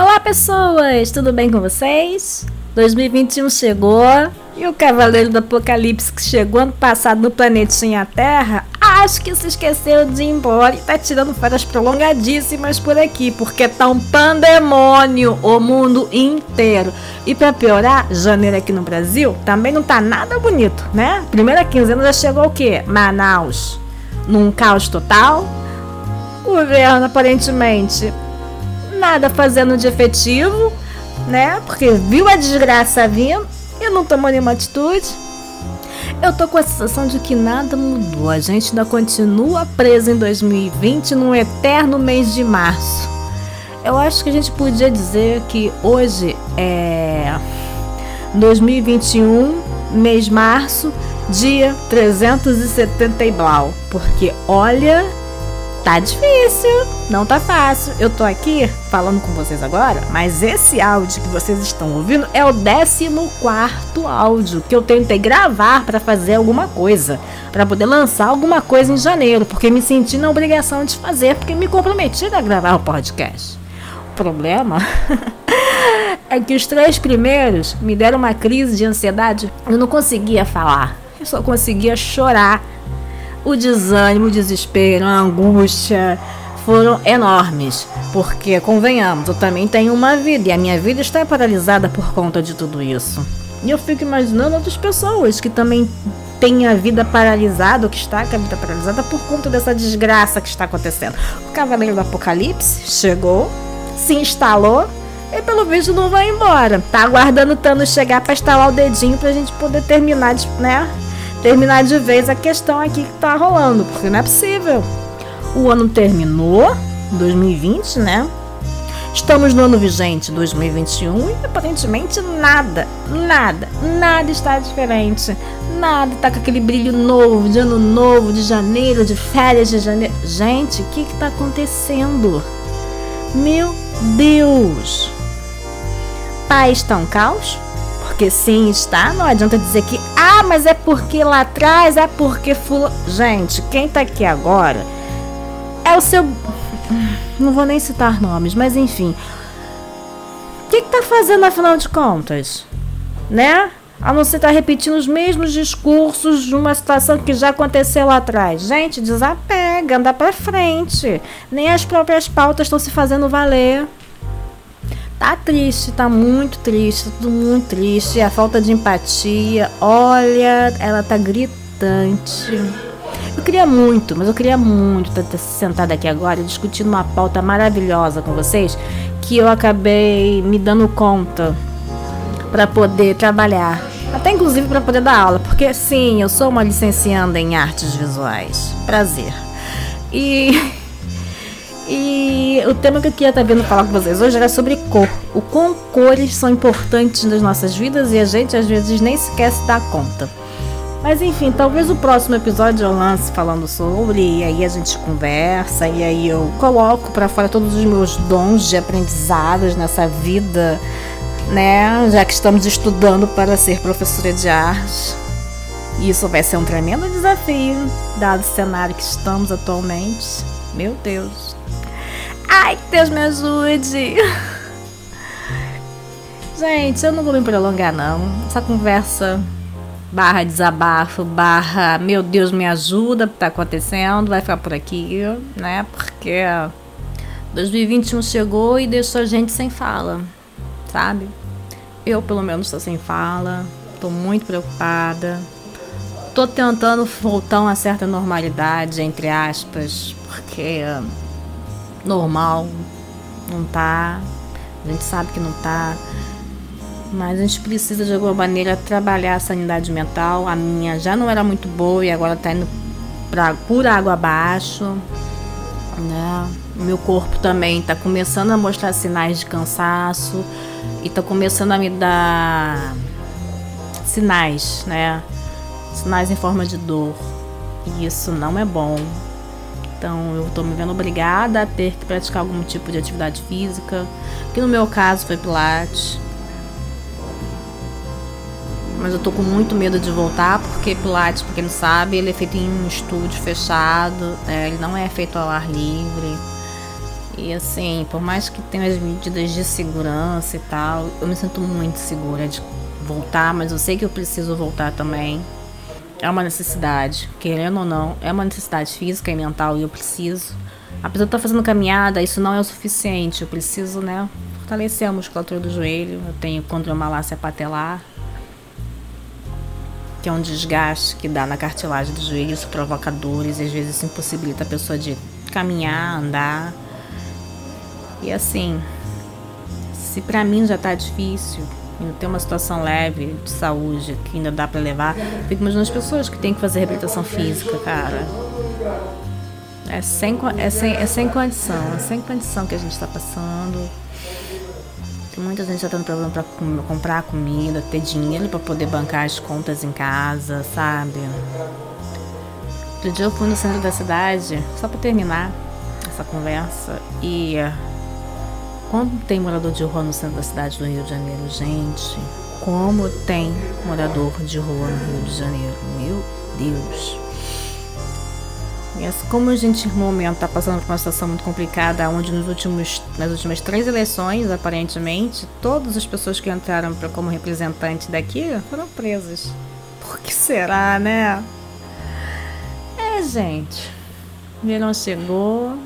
Olá pessoas, tudo bem com vocês? 2021 chegou e o Cavaleiro do Apocalipse que chegou ano passado no planetinha Terra, acho que se esqueceu de ir embora e tá tirando férias prolongadíssimas por aqui, porque tá um pandemônio o mundo inteiro. E para piorar, janeiro aqui no Brasil também não tá nada bonito, né? Primeira quinzena já chegou o quê? Manaus. Num caos total. O governo aparentemente nada fazendo de efetivo, né? Porque viu a desgraça vindo e não tomou nenhuma atitude. Eu tô com a sensação de que nada mudou. A gente ainda continua preso em 2020 num eterno mês de março. Eu acho que a gente podia dizer que hoje é 2021, mês março, dia 370 e blau. Porque olha, Tá difícil, não tá fácil. Eu tô aqui falando com vocês agora, mas esse áudio que vocês estão ouvindo é o 14 áudio que eu tentei gravar para fazer alguma coisa, para poder lançar alguma coisa em janeiro, porque me senti na obrigação de fazer, porque me comprometi a gravar o podcast. O problema é que os três primeiros me deram uma crise de ansiedade, eu não conseguia falar, eu só conseguia chorar o desânimo, o desespero, a angústia foram enormes. Porque, convenhamos, eu também tenho uma vida e a minha vida está paralisada por conta de tudo isso. E eu fico imaginando outras pessoas que também têm a vida paralisada, ou que está com a vida paralisada por conta dessa desgraça que está acontecendo. O Cavaleiro do Apocalipse chegou, se instalou e pelo visto não vai embora. Tá aguardando o Thanos chegar para estalar o dedinho pra gente poder terminar, de, né? Terminar de vez a questão aqui que tá rolando, porque não é possível. O ano terminou, 2020, né? Estamos no ano vigente, 2021, e aparentemente nada, nada, nada está diferente. Nada está com aquele brilho novo, de ano novo, de janeiro, de férias de janeiro. Gente, o que está acontecendo? Meu Deus! Paz está um caos? Porque sim, está. Não adianta dizer que, ah, mas é porque lá atrás, é porque fula. Gente, quem tá aqui agora é o seu. Não vou nem citar nomes, mas enfim. O que, que tá fazendo afinal de contas? Né? A não ser estar tá repetindo os mesmos discursos de uma situação que já aconteceu lá atrás. Gente, desapega, anda pra frente. Nem as próprias pautas estão se fazendo valer. Tá triste, tá muito triste, tudo muito triste. A falta de empatia, olha, ela tá gritante. Eu queria muito, mas eu queria muito estar sentada aqui agora discutindo uma pauta maravilhosa com vocês que eu acabei me dando conta para poder trabalhar, até inclusive para poder dar aula, porque sim, eu sou uma licencianda em artes visuais. Prazer. E E o tema que eu queria estar tá vindo falar com vocês hoje era sobre cor. O quão cores são importantes nas nossas vidas e a gente às vezes nem sequer se dá conta. Mas enfim, talvez o próximo episódio eu lance falando sobre, e aí a gente conversa, e aí eu coloco para fora todos os meus dons de aprendizados nessa vida, né? Já que estamos estudando para ser professora de arte. E isso vai ser um tremendo desafio, dado o cenário que estamos atualmente. Meu Deus. Ai, que Deus me ajude. Gente, eu não vou me prolongar não. Essa conversa barra desabafo, barra meu Deus me ajuda, tá acontecendo, vai ficar por aqui, né? Porque 2021 chegou e deixou a gente sem fala, sabe? Eu pelo menos estou sem fala, tô muito preocupada. Tô tentando voltar a uma certa normalidade, entre aspas, porque normal. Não tá. A gente sabe que não tá. Mas a gente precisa de alguma maneira trabalhar a sanidade mental. A minha já não era muito boa e agora tá indo pra, por água abaixo. Né? Meu corpo também tá começando a mostrar sinais de cansaço e tá começando a me dar sinais, né? Sinais em forma de dor. E isso não é bom. Então eu estou me vendo obrigada a ter que praticar algum tipo de atividade física, que no meu caso foi pilates. Mas eu tô com muito medo de voltar, porque pilates, para quem não sabe, ele é feito em um estúdio fechado, né? ele não é feito ao ar livre. E assim, por mais que tenha as medidas de segurança e tal, eu me sinto muito segura de voltar, mas eu sei que eu preciso voltar também. É uma necessidade, querendo ou não, é uma necessidade física e mental e eu preciso. Apesar de estar fazendo caminhada, isso não é o suficiente. Eu preciso, né, fortalecer a musculatura do joelho. Eu tenho condromalácia patelar, que é um desgaste que dá na cartilagem do joelho. Isso provoca dores e às vezes isso impossibilita a pessoa de caminhar, andar. E assim, se para mim já tá difícil, ainda tem uma situação leve de saúde que ainda dá para levar, fico imaginando as pessoas que têm que fazer reabilitação física, cara. É sem, é sem, é sem condição, é sem condição que a gente está passando. Tem muita gente já tendo problema para comprar comida, ter dinheiro para poder bancar as contas em casa, sabe? Outro dia eu fui no centro da cidade, só para terminar essa conversa, e como tem morador de rua no centro da cidade do Rio de Janeiro, gente, como tem morador de rua no Rio de Janeiro, meu Deus. Como a gente no momento está passando por uma situação muito complicada, onde nos últimos, nas últimas três eleições, aparentemente, todas as pessoas que entraram pra, como representante daqui foram presas. Por que será, né? É, gente. Verão chegou.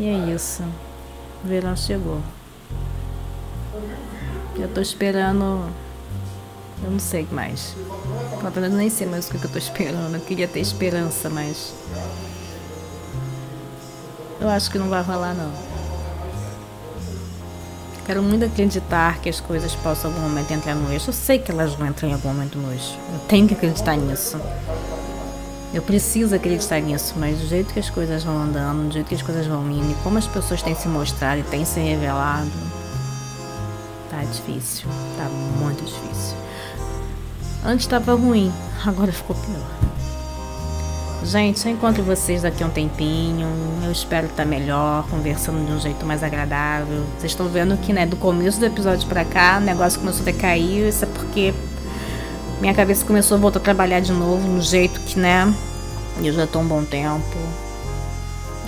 E é isso. Verão chegou. Eu tô esperando eu não sei mais. Eu nem sei mais o que eu tô esperando. Eu queria ter esperança, mas. Eu acho que não vai rolar, não. Quero muito acreditar que as coisas possam algum momento entrar no eixo. Eu sei que elas vão entrar em algum momento no eixo. Eu tenho que acreditar nisso. Eu preciso acreditar nisso, mas do jeito que as coisas vão andando, do jeito que as coisas vão indo, e como as pessoas têm se mostrado e têm se revelado, tá difícil. Tá muito difícil. Antes estava ruim, agora ficou pior. Gente, eu encontro vocês daqui a um tempinho. Eu espero estar melhor, conversando de um jeito mais agradável. Vocês estão vendo que, né, do começo do episódio pra cá, o negócio começou a decair. Isso é porque minha cabeça começou a voltar a trabalhar de novo, no jeito que, né, eu já tô um bom tempo.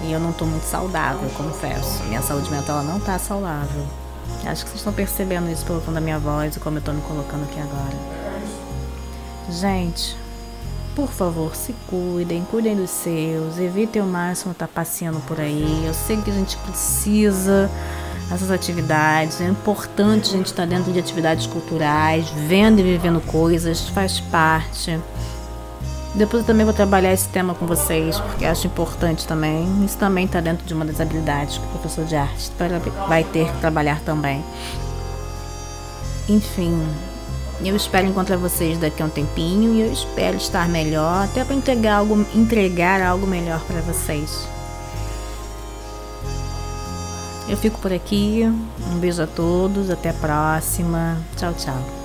E eu não tô muito saudável, confesso. Minha saúde mental não tá saudável. Acho que vocês estão percebendo isso pelo tom da minha voz e como eu tô me colocando aqui agora. Gente, por favor, se cuidem, cuidem dos seus, evitem o máximo estar tá passeando por aí. Eu sei que a gente precisa dessas atividades, é importante a gente estar dentro de atividades culturais, vendo e vivendo coisas, faz parte. Depois eu também vou trabalhar esse tema com vocês, porque acho importante também. Isso também está dentro de uma das habilidades que o professor de arte vai ter que trabalhar também. Enfim, eu espero encontrar vocês daqui a um tempinho e eu espero estar melhor, até para entregar algo, entregar algo melhor para vocês. Eu fico por aqui. Um beijo a todos, até a próxima. Tchau, tchau.